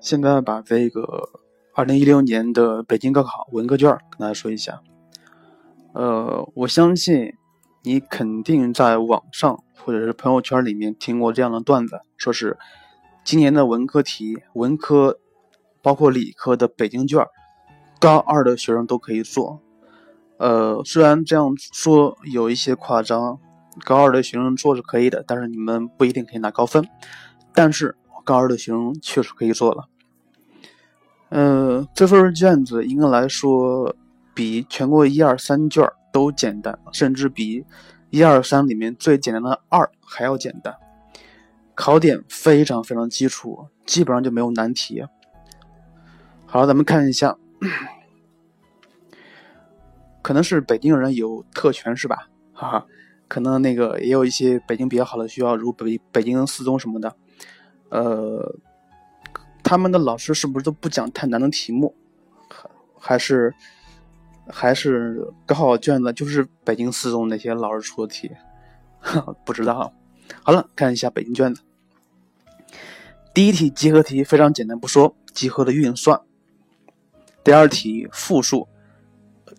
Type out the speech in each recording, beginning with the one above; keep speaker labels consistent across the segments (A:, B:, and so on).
A: 现在把这个二零一六年的北京高考文科卷跟大家说一下。呃，我相信你肯定在网上或者是朋友圈里面听过这样的段子，说是今年的文科题，文科包括理科的北京卷，高二的学生都可以做。呃，虽然这样说有一些夸张，高二的学生做是可以的，但是你们不一定可以拿高分。但是高二的学生确实可以做了。嗯，这份卷子应该来说比全国一二三卷都简单，甚至比一二三里面最简单的二还要简单。考点非常非常基础，基本上就没有难题。好，咱们看一下。可能是北京人有特权是吧？哈哈，可能那个也有一些北京比较好的学校，如北北京四中什么的，呃，他们的老师是不是都不讲太难的题目？还还是还是高考卷子就是北京四中那些老师出的题？不知道。好了，看一下北京卷子。第一题集合题非常简单，不说集合的运算。第二题复数。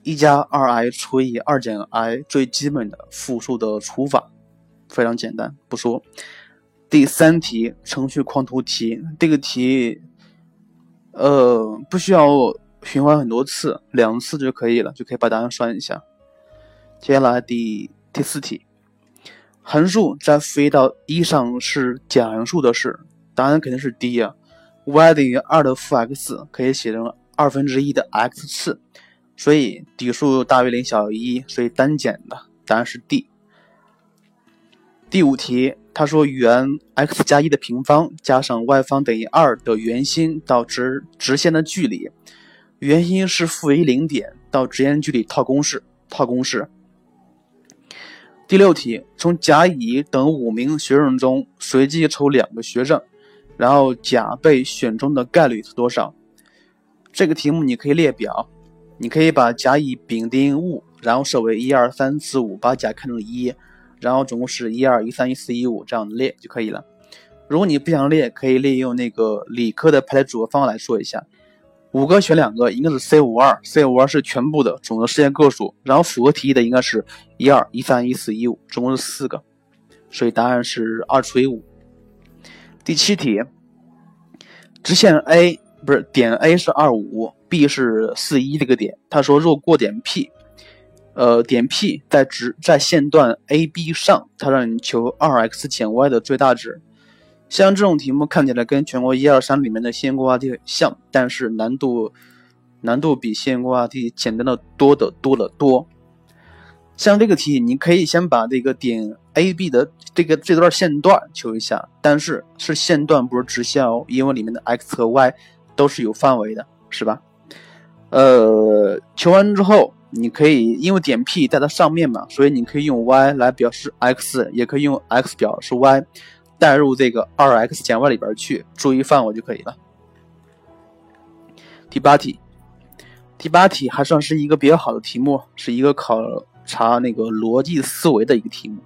A: 一加二 i 除以二减 i 最基本的复数的除法，非常简单，不说。第三题程序框图题，这个题，呃，不需要循环很多次，两次就可以了，就可以把答案算一下。接下来第第四题，函数在负一到一上是减函数的是，答案肯定是 D 呀。y 等于二的负 x 可以写成二分之一的 x 次。所以底数大于零小于一，所以单减的答案是 D。第五题，他说原 x 加一的平方加上 y 方等于二的圆心到直直线的距离，圆心是负一零点到直线距离套公式，套公式。第六题，从甲、乙等五名学生中随机抽两个学生，然后甲被选中的概率是多少？这个题目你可以列表。你可以把甲乙丙丁戊，然后设为一二三四五，把甲看成一，然后总共是一二一三一四一五这样列就可以了。如果你不想列，可以利用那个理科的排列组合方法来说一下：五个选两个，应该是 C 五二，C 五二是全部的总的实现个数，然后符合题意的应该是一二一三一四一五，总共是四个，所以答案是二除以五。第七题，直线 A 不是点 A 是二五。B 是四一这个点，他说若过点 P，呃点 P 在直在线段 AB 上，它让你求二 x 减 y 的最大值。像这种题目看起来跟全国一二三里面的线性规划题很像，但是难度难度比线性规划题简单的多的多得多。像这个题，你可以先把这个点 AB 的这个这段线段求一下，但是是线段不是直线哦，因为里面的 x 和 y 都是有范围的，是吧？呃，求完之后，你可以因为点 P 在它上面嘛，所以你可以用 y 来表示 x，也可以用 x 表示 y，代入这个二 x 减 y 里边去，注意范围就可以了。第八题，第八题还算是一个比较好的题目，是一个考察那个逻辑思维的一个题目。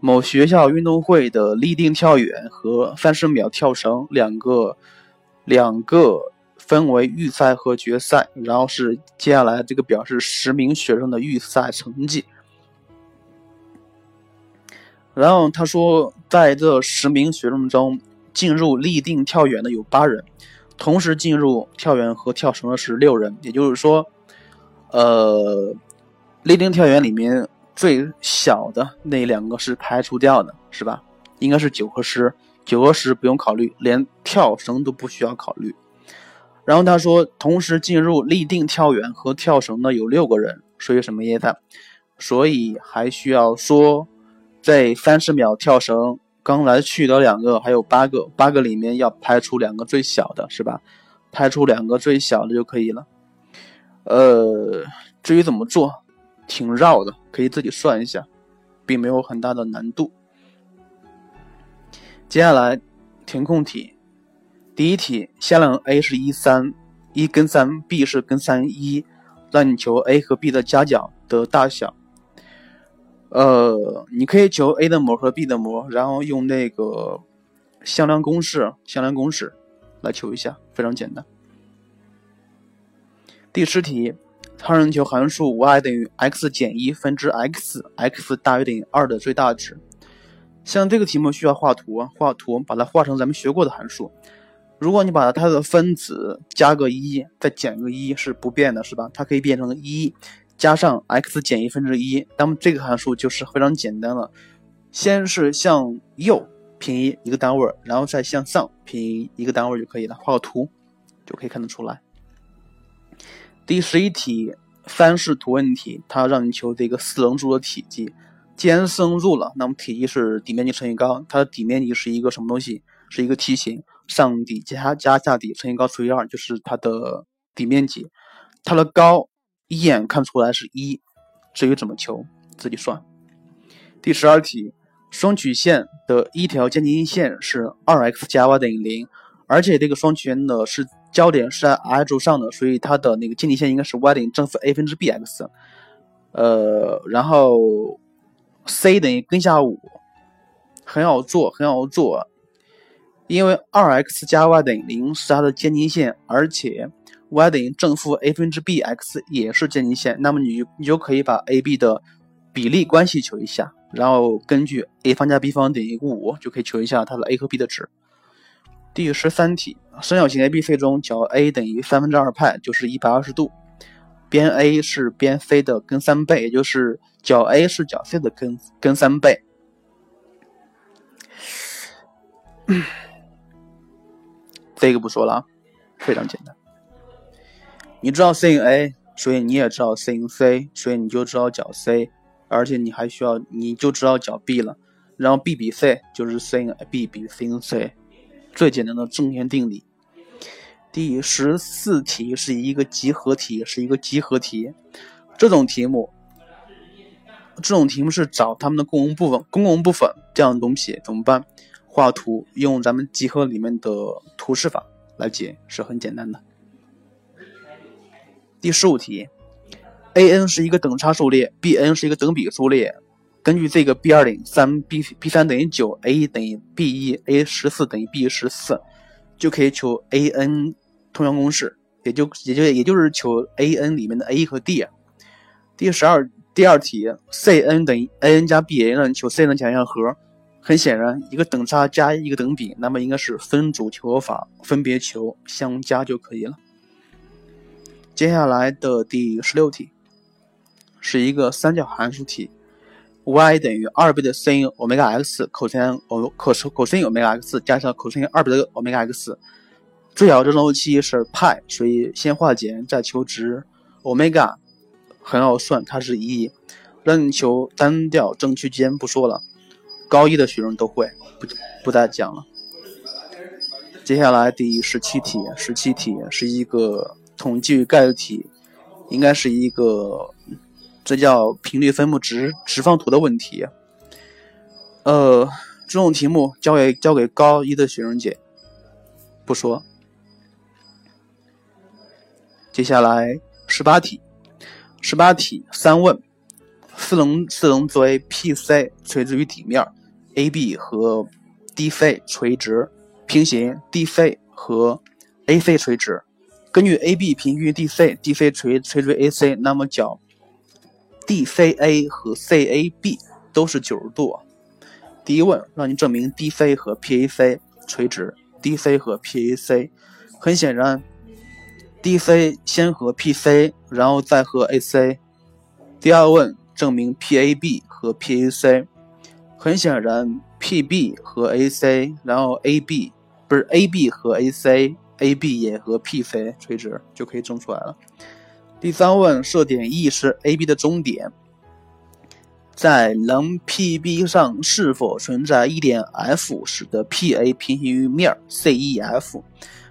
A: 某学校运动会的立定跳远和三十秒跳绳两个两个。分为预赛和决赛，然后是接下来这个表示十名学生的预赛成绩。然后他说，在这十名学生中，进入立定跳远的有八人，同时进入跳远和跳绳的是六人。也就是说，呃，立定跳远里面最小的那两个是排除掉的，是吧？应该是九和十，九和十不用考虑，连跳绳都不需要考虑。然后他说，同时进入立定跳远和跳绳的有六个人，属于什么意思？所以还需要说，这三十秒跳绳刚来去的两个，还有八个，八个里面要排除两个最小的，是吧？排除两个最小的就可以了。呃，至于怎么做，挺绕的，可以自己算一下，并没有很大的难度。接下来填空题。第一题，向量 a 是一三一跟三，b 是跟三一，让你求 a 和 b 的夹角的大小。呃，你可以求 a 的模和 b 的模，然后用那个向量公式，向量公式来求一下，非常简单。第十题，它让你求函数 y 等于 x 减一分之 x，x 大于等于二的最大值。像这个题目需要画图，画图把它画成咱们学过的函数。如果你把它的分子加个一，再减个一是不变的，是吧？它可以变成一加上 x 减一分之一，那么这个函数就是非常简单了。先是向右平移一个单位，然后再向上平移一个单位就可以了。画个图就可以看得出来。第十一题三视图问题，它让你求这个四棱柱的体积。既然四棱柱了，那么体积是底面积乘以高，它的底面积是一个什么东西？是一个梯形，上底加加下底乘以高除以二，就是它的底面积。它的高一眼看出来是一，至于怎么求自己算。第十二题，双曲线的一条渐近线是二 x 加 y 等于零，而且这个双曲线的是。焦点是在 i 轴上的，所以它的那个渐近线应该是 y 等于正负 a 分之 bx，呃，然后 c 等于根下五，很好做，很好做，因为 2x 加 y 等于零是它的渐近线，而且 y 等于正负 a 分之 bx 也是渐近线，那么你你就可以把 a b 的比例关系求一下，然后根据 a 方加 b 方等于五就可以求一下它的 a 和 b 的值。第十三题，三角形 ABC 中，角 A 等于三分之二派，就是一百二十度。边 A 是边 C 的根三倍，也就是角 A 是角 C 的根根三倍。这个不说了，非常简单。你知道 sin A，所以你也知道 sin C，所以你就知道角 C，而且你还需要，你就知道角 B 了。然后 B 比 C 就是 sin B 比 sin C。最简单的正弦定理。第十四题是一个集合题，是一个集合题。这种题目，这种题目是找它们的共同部分、公共部分这样的东西怎么办？画图，用咱们集合里面的图示法来解是很简单的。第十五题，a n 是一个等差数列，b n 是一个等比数列。根据这个 b 二等于三，b b 三等于九，a 等于 b 一，a 十四等于 b 十四，就可以求 a n 通项公式，也就也就也就是求 a n 里面的 a 和 d。第十二第二题，c n 等于 a n 加 b n，求 c n 假象和。很显然，一个等差加一个等比，那么应该是分组求法，分别求相加就可以了。接下来的第十六题，是一个三角函数题。y 等于二倍的 sin 欧米伽 x cos 欧 cos cos 欧米伽 x 加上 cos 二倍的欧米伽 x，最小正周期是派，所以先化简再求值。欧米伽很好算，它是一。让你求单调正区间不说了，高一的学生都会，不不再讲了。接下来第十七题，十七题是一个统计概率题，应该是一个。这叫频率分布值直方图的问题。呃，这种题目交给交给高一的学生解，不说。接下来十八题，十八题三问：四棱四棱作为 PC 垂直于底面，AB 和 DC 垂直平行，DC 和 AC 垂直。根据 AB 平行 DC，DC 垂垂直 AC，那么角。DCA 和 CAB 都是九十度。第一问让你证明 DC 和 PAC 垂直，DC 和 PAC 很显然，DC 先和 PC，然后再和 AC。第二问证明 PAB 和 PAC，很显然 PB 和 AC，然后 AB 不是 AB 和 AC，AB 也和 PC 垂直，就可以证出来了。第三问，设点 E 是 AB 的中点，在棱 PB 上是否存在一点 F，使得 PA 平行于面 CEF？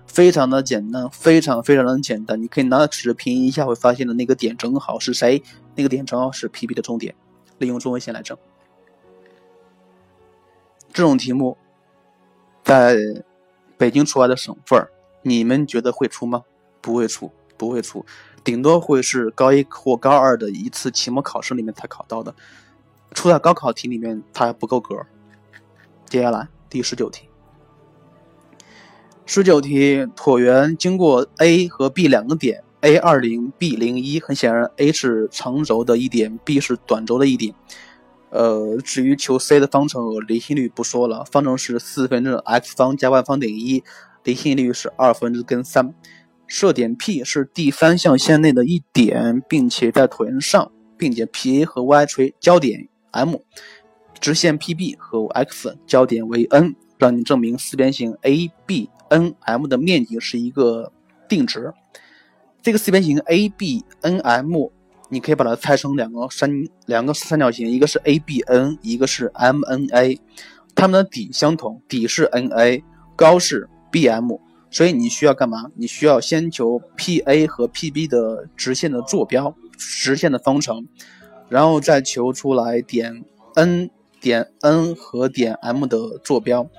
A: 非常的简单，非常非常的简单，你可以拿着尺平一下，会发现的那个点正好是谁？那个点正好是 PB 的中点。利用中位线来证。这种题目在北京出来的省份，你们觉得会出吗？不会出，不会出。顶多会是高一或高二的一次期末考试里面才考到的，出在高考题里面它还不够格。接下来第十九题，十九题，椭圆经过 A 和 B 两个点，A 二零，B 零一。很显然，A 是长轴的一点，B 是短轴的一点。呃，至于求 C 的方程和离心率不说了，方程是四分之 x 方加 y 方等于一，离心率是二分之根三。射点 P 是第三象限内的一点，并且在椭圆上，并且 PA 和 Y 垂交点 M，直线 PB 和 X 交点为 N，让你证明四边形 ABNM 的面积是一个定值。这个四边形 ABNM，你可以把它拆成两个三两个三角形，一个是 ABN，一个是 MNA，它们的底相同，底是 NA，高是 BM。所以你需要干嘛？你需要先求 PA 和 PB 的直线的坐标，直线的方程，然后再求出来点 N 点 N 和点 M 的坐标。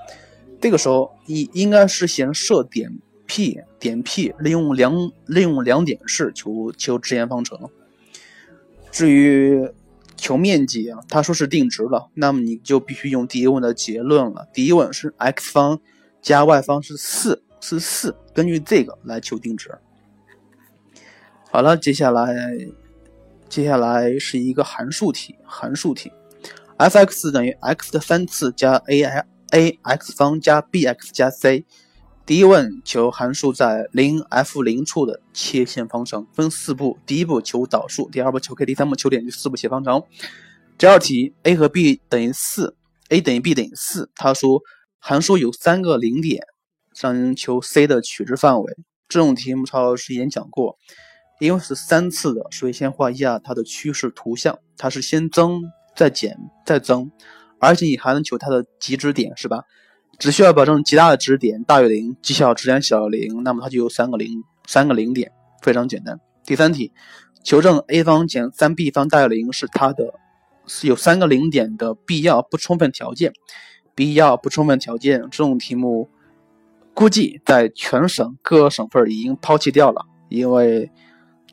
A: 这个时候你应该是先设点 P 点 P，利用两利用两点式求求直线方程。至于求面积啊，他说是定值了，那么你就必须用第一问的结论了。第一问是 x 方加 y 方是四。是四，根据这个来求定值。好了，接下来接下来是一个函数题，函数题，f(x) 等于 x 的三次加 a i a x 方加 b x 加 c。第一问求函数在零 f 零处的切线方程，分四步。第一步求导数，第二步求 k，第三步求点，第四步写方程。第二题，a 和 b 等于四，a 等于 b 等于四。他说函数有三个零点。让求 c 的取值范围，这种题目曹老师也讲过，因为是三次的，所以先画一下它的趋势图像，它是先增再减再增，而且你还能求它的极值点，是吧？只需要保证极大的值点大于零，极小值点小于零，那么它就有三个零，三个零点，非常简单。第三题，求证 a 方减三 b 方大于零是它的是有三个零点的必要不充分条件，必要不充分条件这种题目。估计在全省各个省份已经抛弃掉了，因为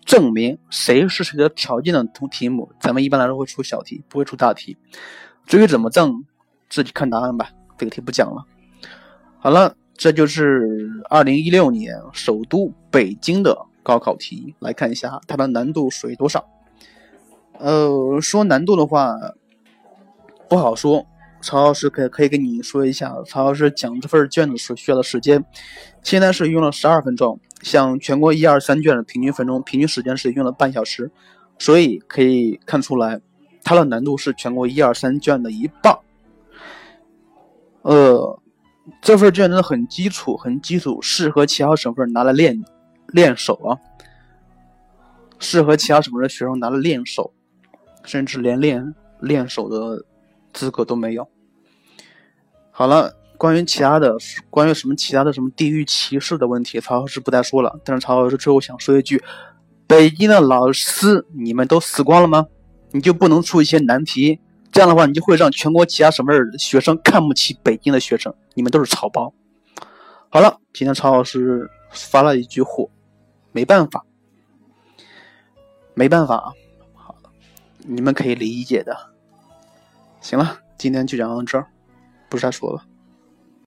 A: 证明谁是谁的条件的题题目，咱们一般来说会出小题，不会出大题。至于怎么证，自己看答案吧。这个题不讲了。好了，这就是二零一六年首都北京的高考题，来看一下它的难度属于多少。呃，说难度的话，不好说。曹老师可可以跟你说一下，曹老师讲这份卷子所需要的时间，现在是用了十二分钟。像全国一二三卷的平均分钟，平均时间是用了半小时，所以可以看出来，它的难度是全国一二三卷的一半。呃，这份卷真的很基础，很基础，适合其他省份拿来练练手啊，适合其他省份的学生拿来练手，甚至连练练手的资格都没有。好了，关于其他的，关于什么其他的什么地域歧视的问题，曹老师不再说了。但是曹老师最后想说一句：北京的老师，你们都死光了吗？你就不能出一些难题？这样的话，你就会让全国其他省份学生看不起北京的学生。你们都是草包。好了，今天曹老师发了一句火，没办法，没办法啊。好，你们可以理解的。行了，今天就讲到这儿。不再说了。